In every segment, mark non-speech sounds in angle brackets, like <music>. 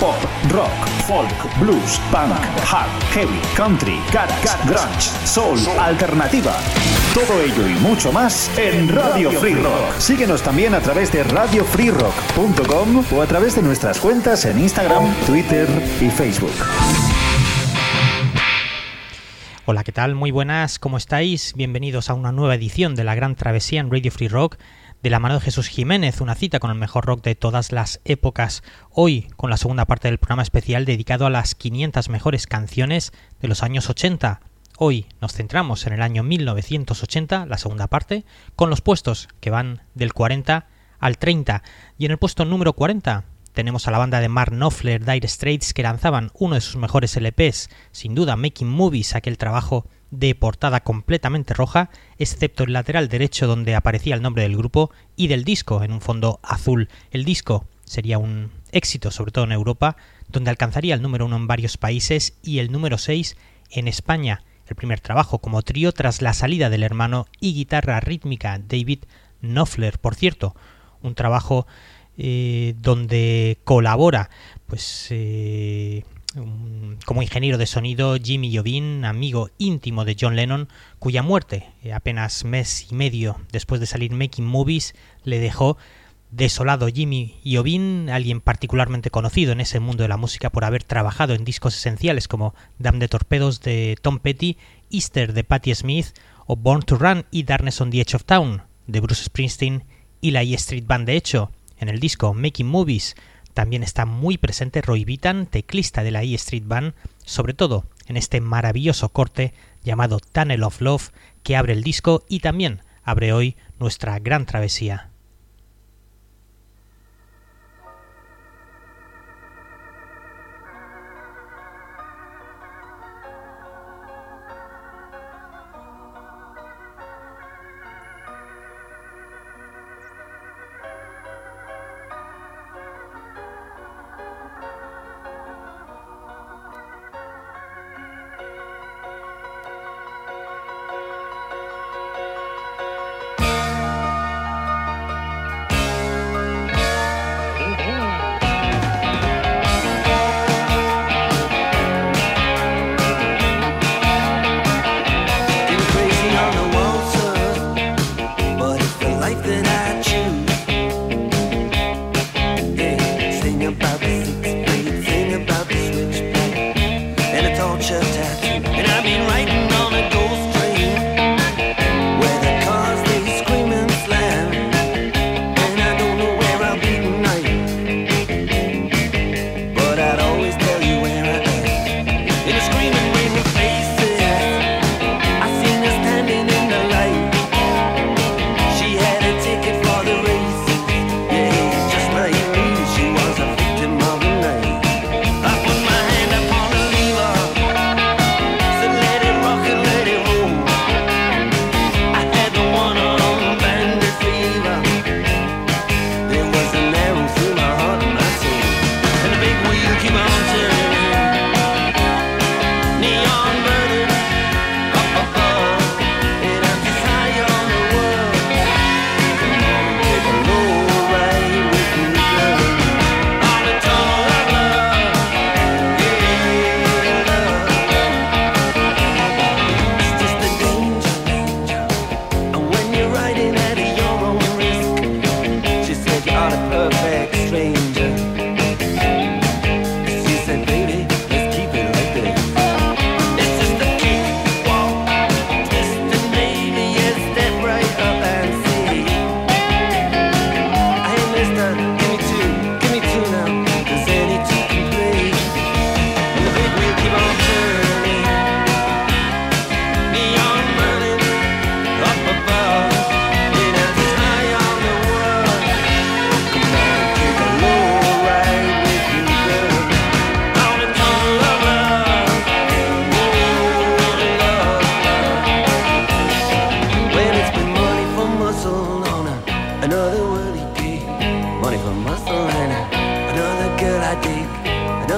Pop, rock, folk, blues, punk, hard, heavy, country, garage, grunge, soul, alternativa. Todo ello y mucho más en Radio Free Rock. Síguenos también a través de radiofreerock.com o a través de nuestras cuentas en Instagram, Twitter y Facebook. Hola, ¿qué tal? Muy buenas, ¿cómo estáis? Bienvenidos a una nueva edición de la Gran Travesía en Radio Free Rock de la mano de Jesús Jiménez, una cita con el mejor rock de todas las épocas. Hoy con la segunda parte del programa especial dedicado a las 500 mejores canciones de los años 80. Hoy nos centramos en el año 1980, la segunda parte, con los puestos que van del 40 al 30. Y en el puesto número 40 tenemos a la banda de Mark Knopfler, Dire Straits, que lanzaban uno de sus mejores LPs, sin duda Making Movies, aquel trabajo de portada completamente roja, excepto el lateral derecho donde aparecía el nombre del grupo y del disco en un fondo azul. El disco sería un éxito, sobre todo en Europa, donde alcanzaría el número uno en varios países y el número 6 en España, el primer trabajo como trío tras la salida del hermano y guitarra rítmica David Knopfler. Por cierto, un trabajo eh, donde colabora pues eh, como ingeniero de sonido Jimmy Jovin, amigo íntimo de John Lennon, cuya muerte, eh, apenas mes y medio después de salir Making Movies, le dejó desolado Jimmy Jovin, alguien particularmente conocido en ese mundo de la música por haber trabajado en discos esenciales como Damn the Torpedos de Tom Petty, Easter de Patti Smith o Born to Run y Darkness on the Edge of Town de Bruce Springsteen y la E Street Band. De hecho, en el disco Making Movies también está muy presente Roy Vitan, teclista de la E Street Band, sobre todo en este maravilloso corte llamado Tunnel of Love que abre el disco y también abre hoy nuestra gran travesía.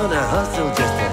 the hustle just to.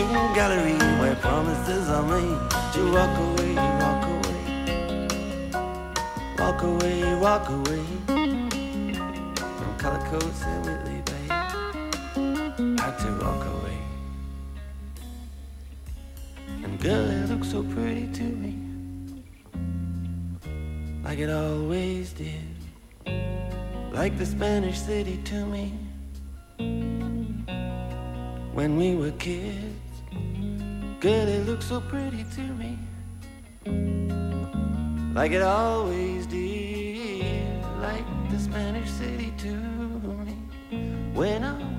shooting gallery where promises are made to walk away, walk away, walk away, walk away from color coats and Whitley Bay. Had to walk away. And girl, it looked so pretty to me, like it always did, like the Spanish city to me when we were kids. Girl, it looks so pretty to me, like it always did, like the Spanish city to me. When I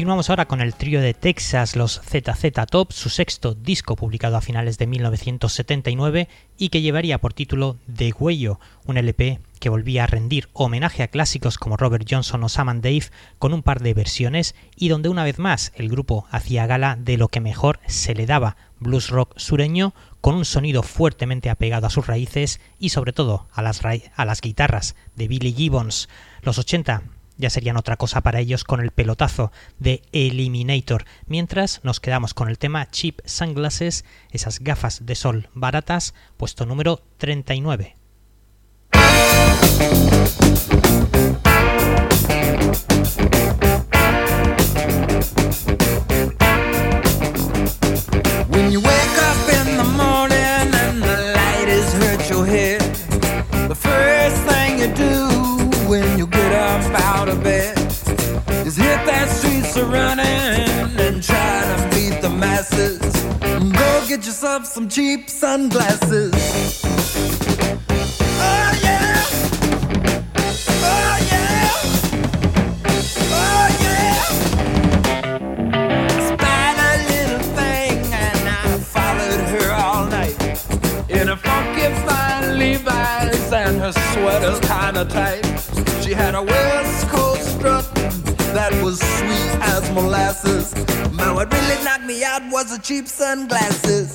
continuamos ahora con el trío de Texas, los ZZ Top, su sexto disco publicado a finales de 1979 y que llevaría por título The Huello, un LP que volvía a rendir homenaje a clásicos como Robert Johnson o Sam Dave con un par de versiones y donde una vez más el grupo hacía gala de lo que mejor se le daba, blues rock sureño con un sonido fuertemente apegado a sus raíces y sobre todo a las guitarras de Billy Gibbons. Los 80 ya serían otra cosa para ellos con el pelotazo de Eliminator, mientras nos quedamos con el tema Cheap Sunglasses, esas gafas de sol baratas, puesto número 39. Is hit that street running and try to meet the masses. Go get yourself some cheap sunglasses. Oh yeah! Oh yeah! Oh yeah! Spied a little thing and I followed her all night in a funky Levi's and her sweater's kinda tight. She had a strut that was sweet as molasses. Man, what really knocked me out was the cheap sunglasses.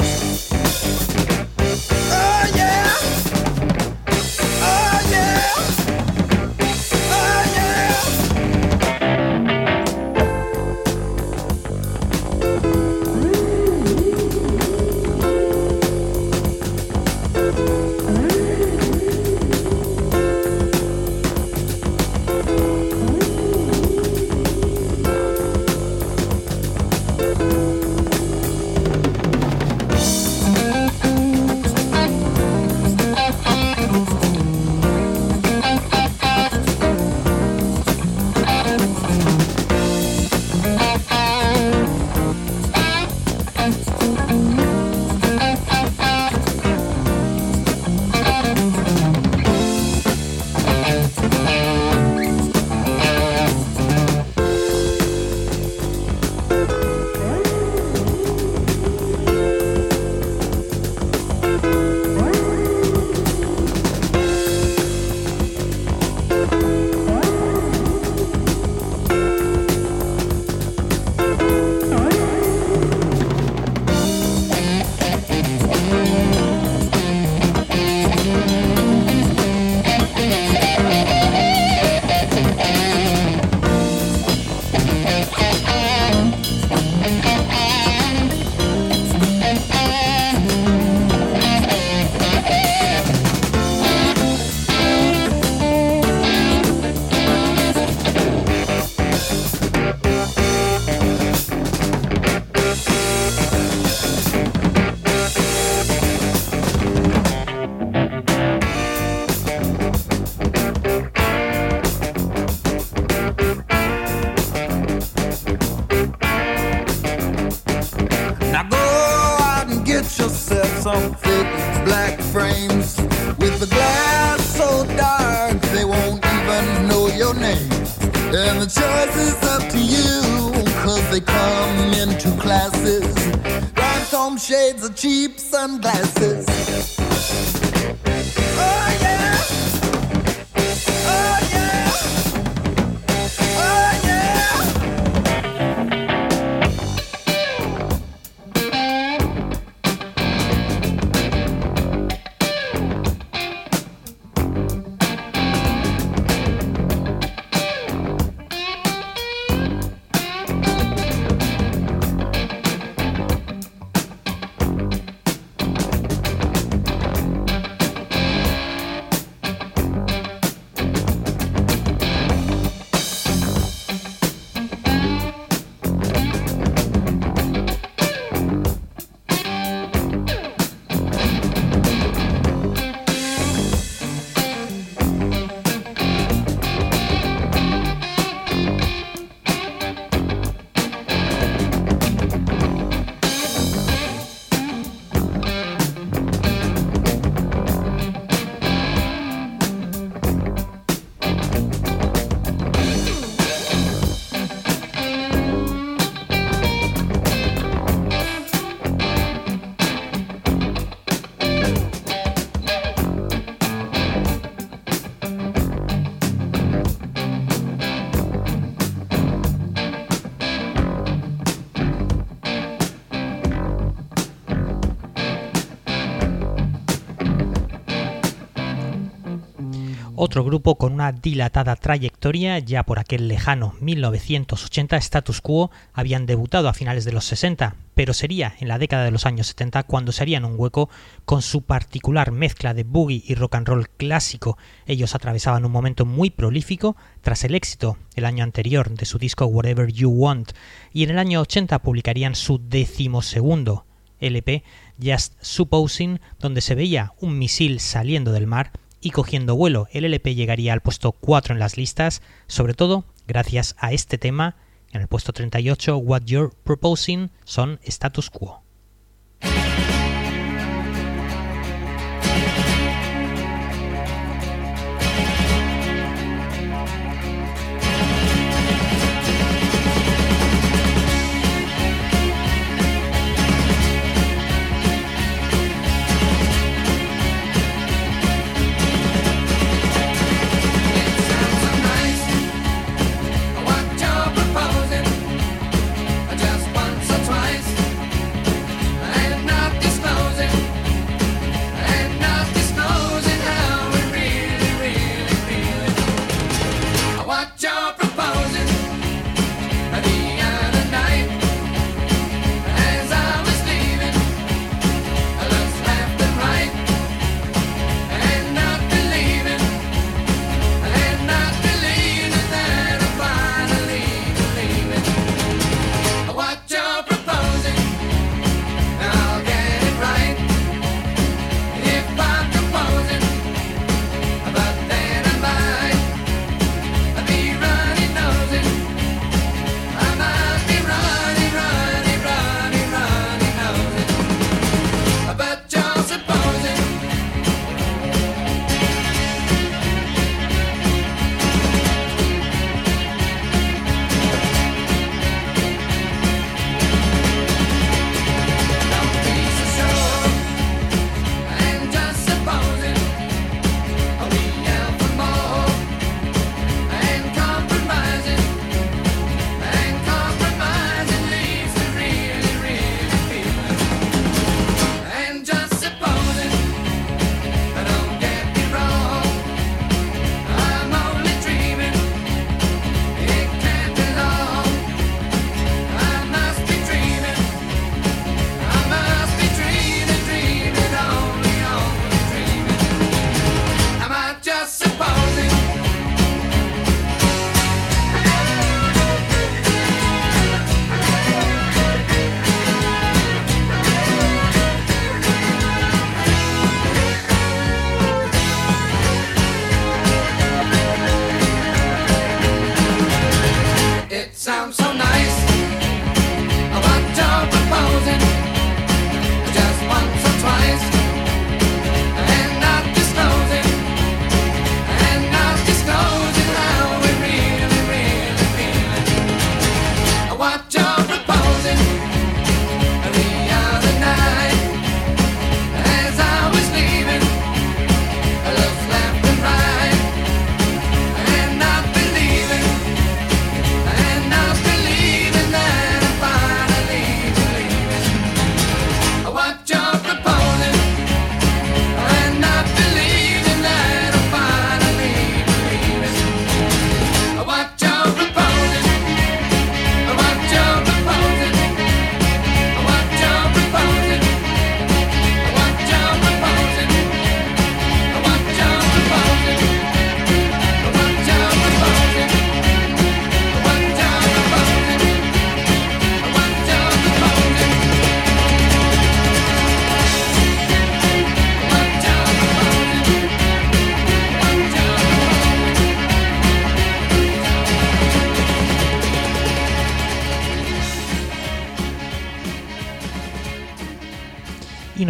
Oh yeah! Oh yeah! Some black frames with the glass so dark they won't even know your name. And the choice is up to you, cause they come in two classes. Rhinestone shades of cheap sunglasses. Oh Otro grupo con una dilatada trayectoria, ya por aquel lejano 1980 Status Quo, habían debutado a finales de los 60, pero sería en la década de los años 70 cuando se harían un hueco con su particular mezcla de boogie y rock and roll clásico. Ellos atravesaban un momento muy prolífico tras el éxito el año anterior de su disco Whatever You Want, y en el año 80 publicarían su decimosegundo LP Just Supposing, donde se veía un misil saliendo del mar y cogiendo vuelo. El LP llegaría al puesto 4 en las listas, sobre todo gracias a este tema. En el puesto 38, What You're Proposing son Status Quo. Y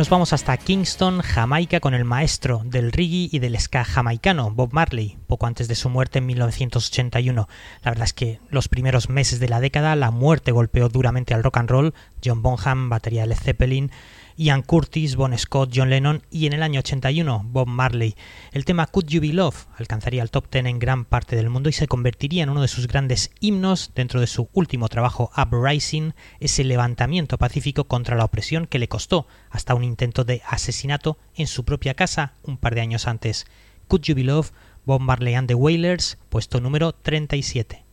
nos vamos hasta Kingston, Jamaica, con el maestro del reggae y del ska jamaicano, Bob Marley, poco antes de su muerte en 1981. La verdad es que los primeros meses de la década la muerte golpeó duramente al rock and roll. John Bonham, batería de Led Zeppelin, Ian Curtis, Bon Scott, John Lennon y en el año 81 Bob Marley. El tema Could You Be Love alcanzaría el top 10 en gran parte del mundo y se convertiría en uno de sus grandes himnos dentro de su último trabajo Uprising, ese levantamiento pacífico contra la opresión que le costó hasta un intento de asesinato en su propia casa un par de años antes. Could You Be Love Bob Marley and the Wailers, puesto número 37.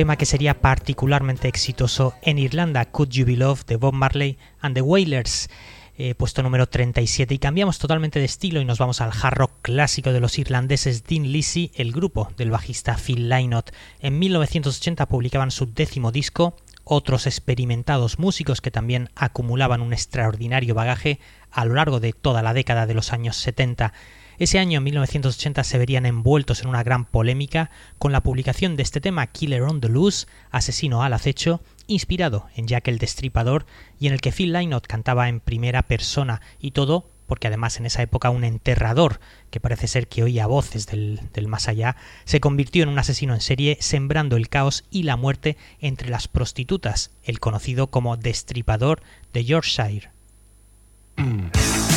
Tema que sería particularmente exitoso en Irlanda, Could You Be Loved de Bob Marley and the Wailers, eh, puesto número 37. Y cambiamos totalmente de estilo y nos vamos al hard rock clásico de los irlandeses Dean Lisi, el grupo del bajista Phil Lynott. En 1980 publicaban su décimo disco, otros experimentados músicos que también acumulaban un extraordinario bagaje a lo largo de toda la década de los años 70. Ese año, en 1980, se verían envueltos en una gran polémica con la publicación de este tema Killer on the Loose, Asesino al acecho, inspirado en Jack el Destripador y en el que Phil Lynott cantaba en primera persona y todo porque además en esa época un enterrador, que parece ser que oía voces del, del, más allá, se convirtió en un asesino en serie, sembrando el caos y la muerte entre las prostitutas, el conocido como Destripador de Yorkshire. <clears throat>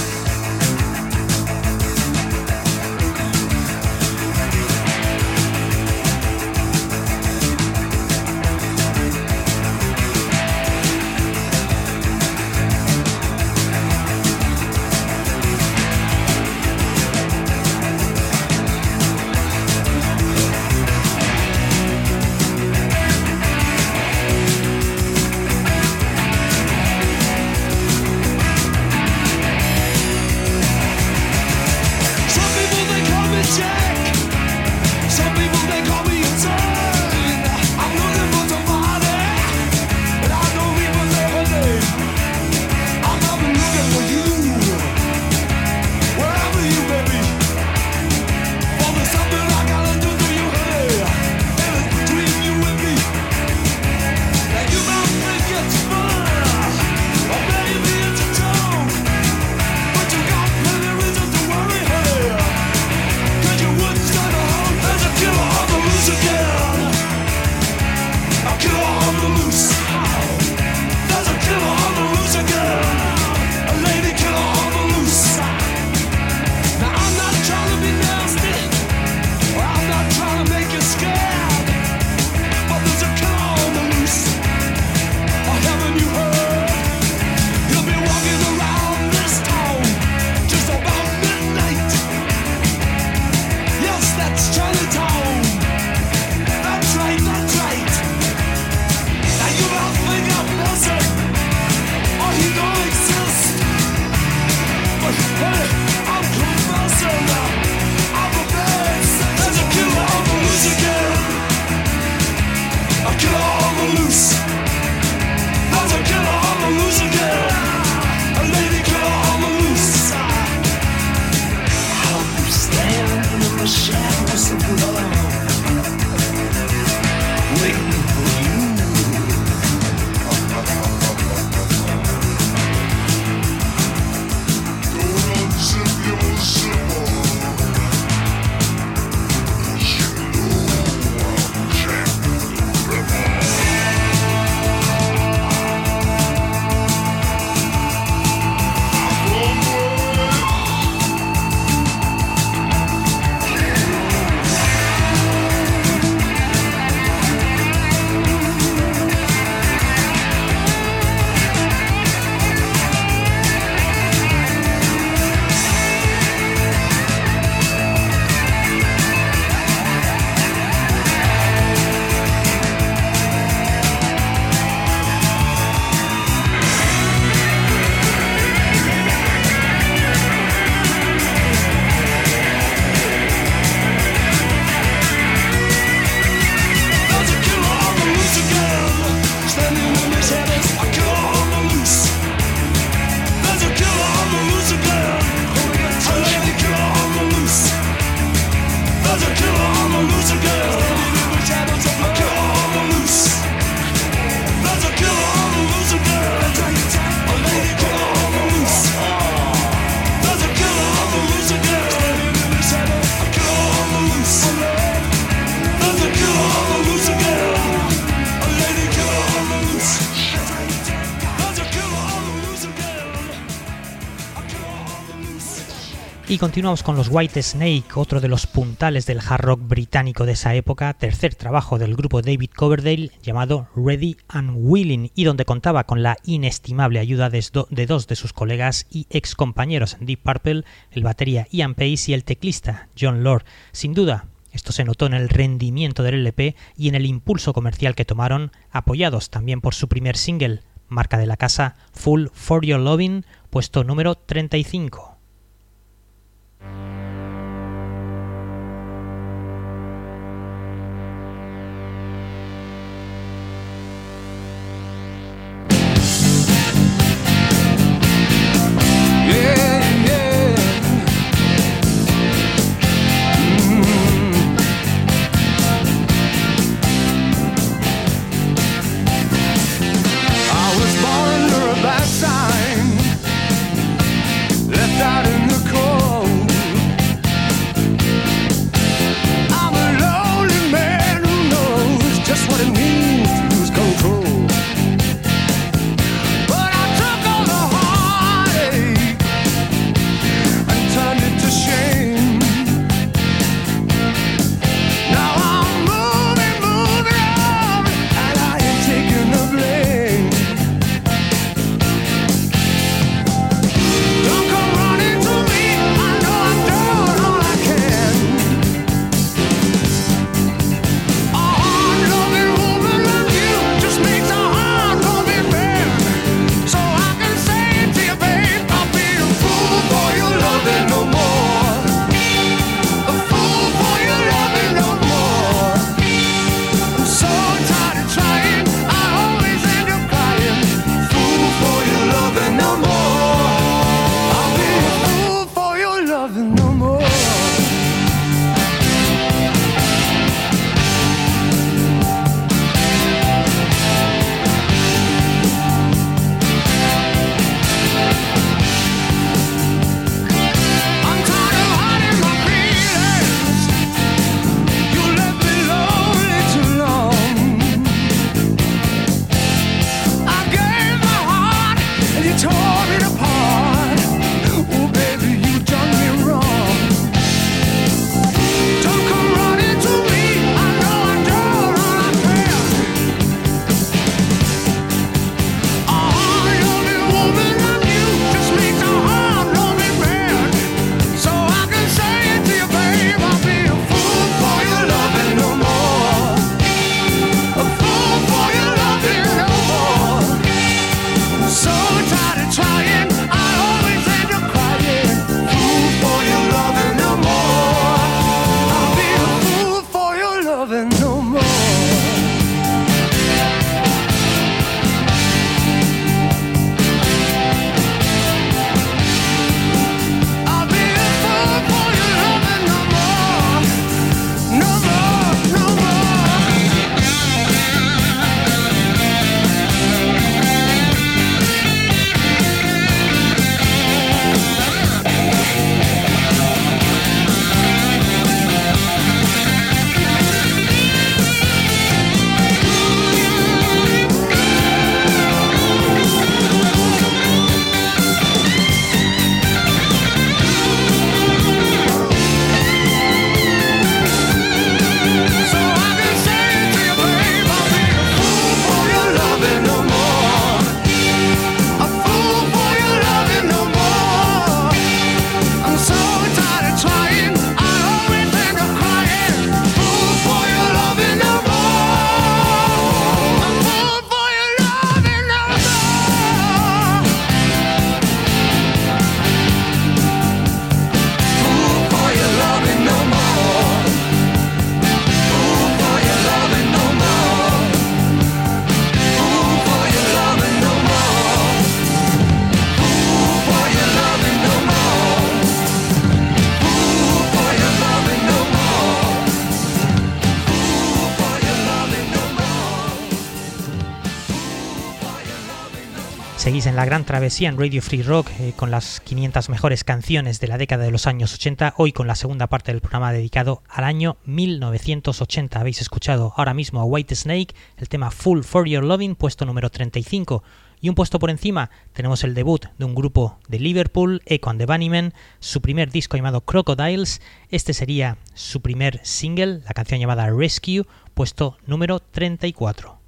continuamos con los White Snake, otro de los puntales del hard rock británico de esa época, tercer trabajo del grupo David Coverdale llamado Ready and Willing y donde contaba con la inestimable ayuda de, do- de dos de sus colegas y ex compañeros en Deep Purple, el batería Ian Pace y el teclista John Lord. Sin duda, esto se notó en el rendimiento del LP y en el impulso comercial que tomaron, apoyados también por su primer single, marca de la casa Full for Your Loving, puesto número 35. Seguís en la gran travesía en Radio Free Rock eh, con las 500 mejores canciones de la década de los años 80, hoy con la segunda parte del programa dedicado al año 1980. Habéis escuchado ahora mismo a White Snake, el tema Full for Your Loving, puesto número 35. Y un puesto por encima tenemos el debut de un grupo de Liverpool, Echo and the Bunnymen, su primer disco llamado Crocodiles. Este sería su primer single, la canción llamada Rescue, puesto número 34.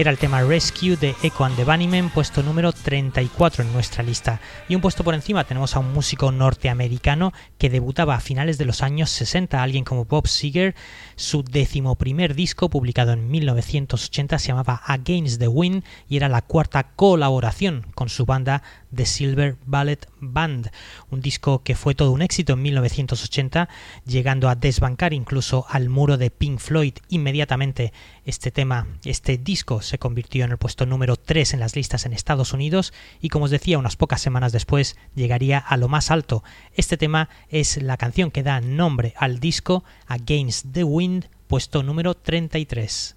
Era el tema Rescue de Echo and the Bunnymen, puesto número 34 en nuestra lista. Y un puesto por encima tenemos a un músico norteamericano que debutaba a finales de los años 60, alguien como Bob Seger. Su decimoprimer disco, publicado en 1980, se llamaba Against the Wind y era la cuarta colaboración con su banda The Silver Ballet Band, un disco que fue todo un éxito en 1980, llegando a desbancar incluso al muro de Pink Floyd. Inmediatamente este tema, este disco se convirtió en el puesto número 3 en las listas en Estados Unidos y como os decía, unas pocas semanas después llegaría a lo más alto. Este tema es la canción que da nombre al disco Against the Wind, puesto número 33.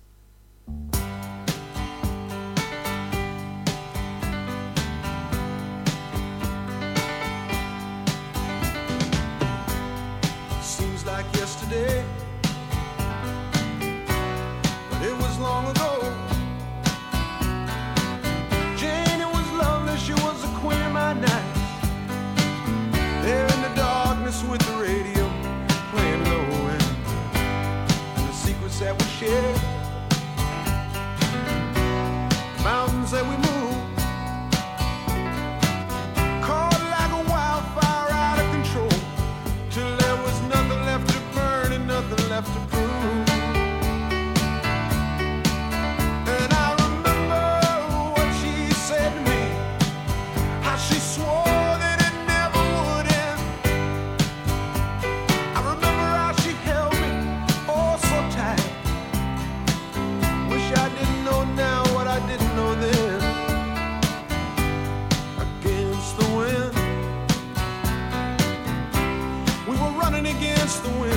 the wind.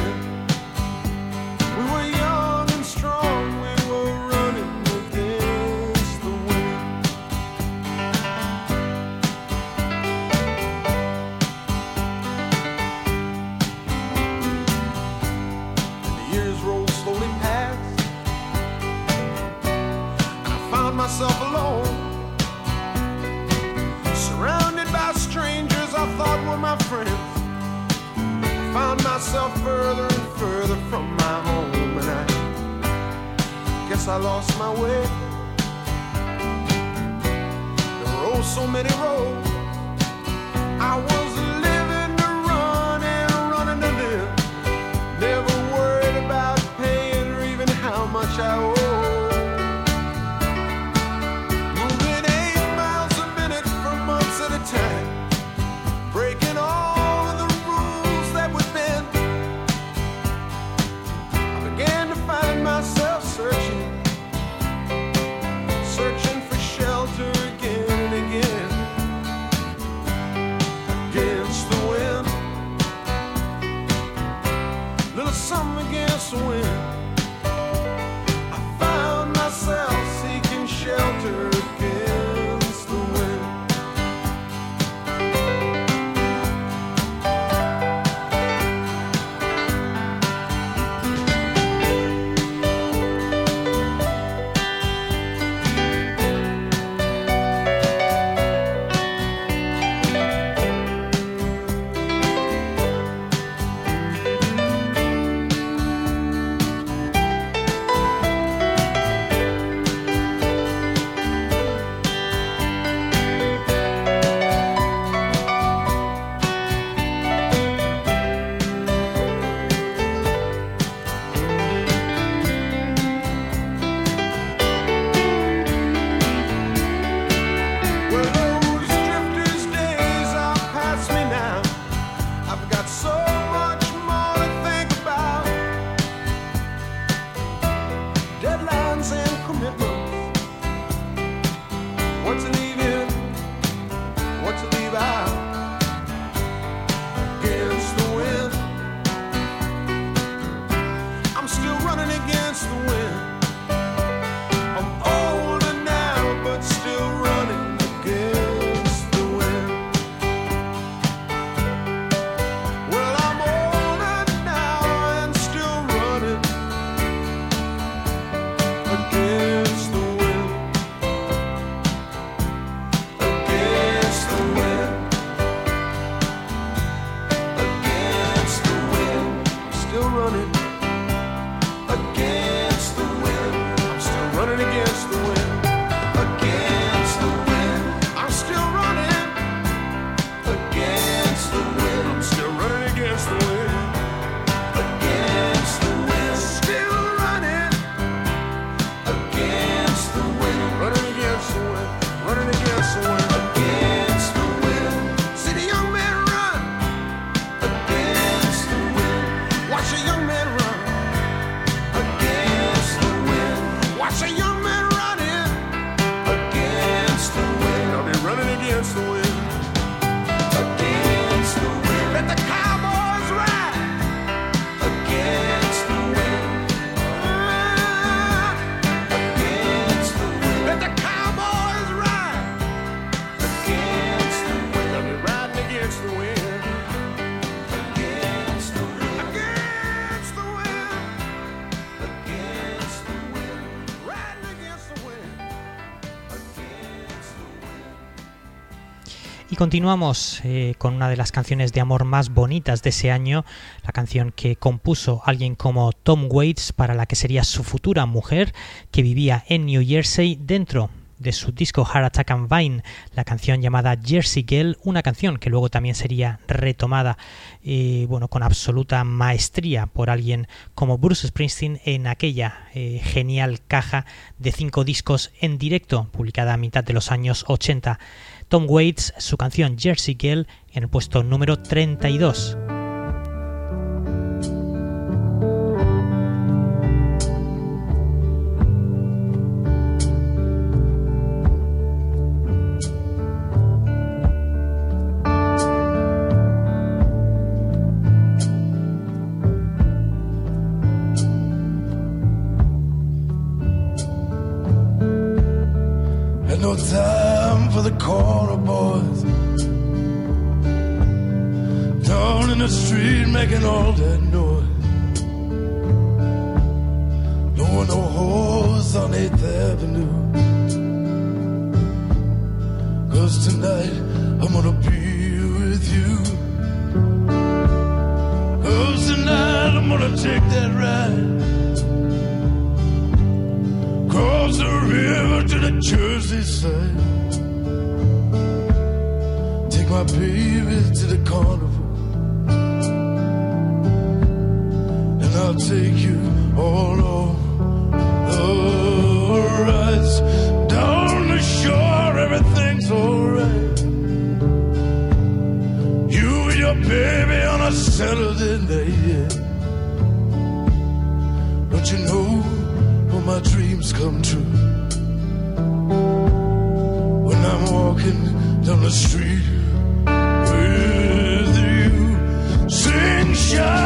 Continuamos eh, con una de las canciones de amor más bonitas de ese año, la canción que compuso alguien como Tom Waits para la que sería su futura mujer, que vivía en New Jersey dentro de su disco Heart Attack and Vine, la canción llamada Jersey Girl, una canción que luego también sería retomada eh, bueno, con absoluta maestría por alguien como Bruce Springsteen en aquella eh, genial caja de cinco discos en directo, publicada a mitad de los años 80. Tom Waits, su canción Jersey Girl, en el puesto número 32. Had no time for the corner boys. Down in the street making all that noise. No one no horse on 8th Avenue. Cause tonight I'm gonna be with you. Cause tonight I'm gonna take that ride. Cross the river to the Jersey side. My baby to the carnival. And I'll take you all over the rides. Down the shore, everything's alright. You and your baby on a Saturday night. Don't you know all my dreams come true? When I'm walking down the street Yeah.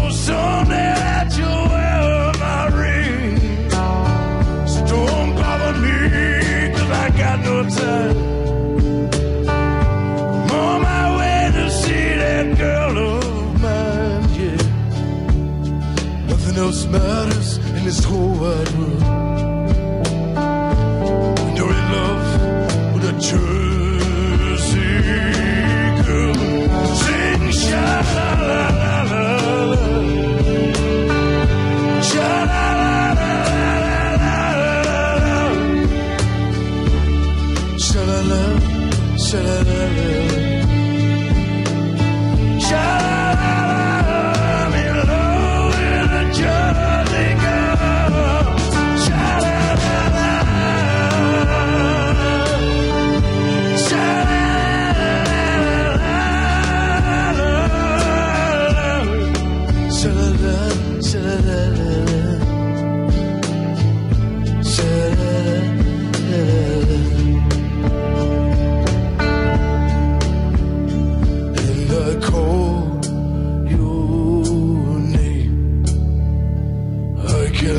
forward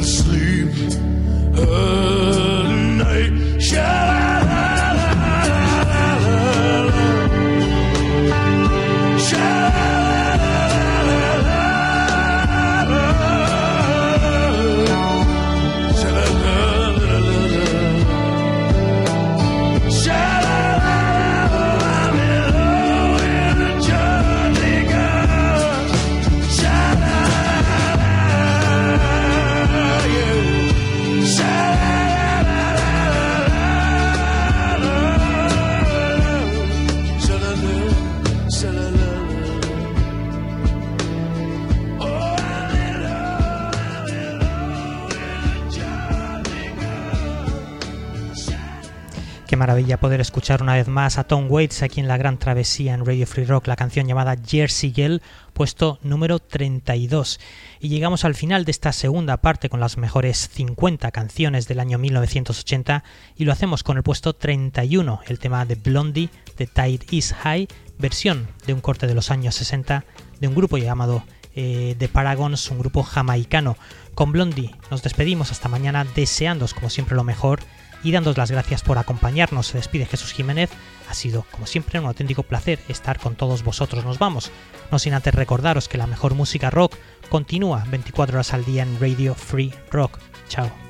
sleep. Uh, poder escuchar una vez más a Tom Waits aquí en la gran travesía en Radio Free Rock, la canción llamada Jersey Girl, puesto número 32. Y llegamos al final de esta segunda parte con las mejores 50 canciones del año 1980 y lo hacemos con el puesto 31, el tema de Blondie, The Tide is High, versión de un corte de los años 60 de un grupo llamado eh, The Paragons, un grupo jamaicano. Con Blondie nos despedimos hasta mañana deseándos como siempre lo mejor y dándos las gracias por acompañarnos. Se despide Jesús Jiménez. Ha sido, como siempre, un auténtico placer estar con todos vosotros. Nos vamos, no sin antes recordaros que la mejor música rock continúa 24 horas al día en Radio Free Rock. Chao.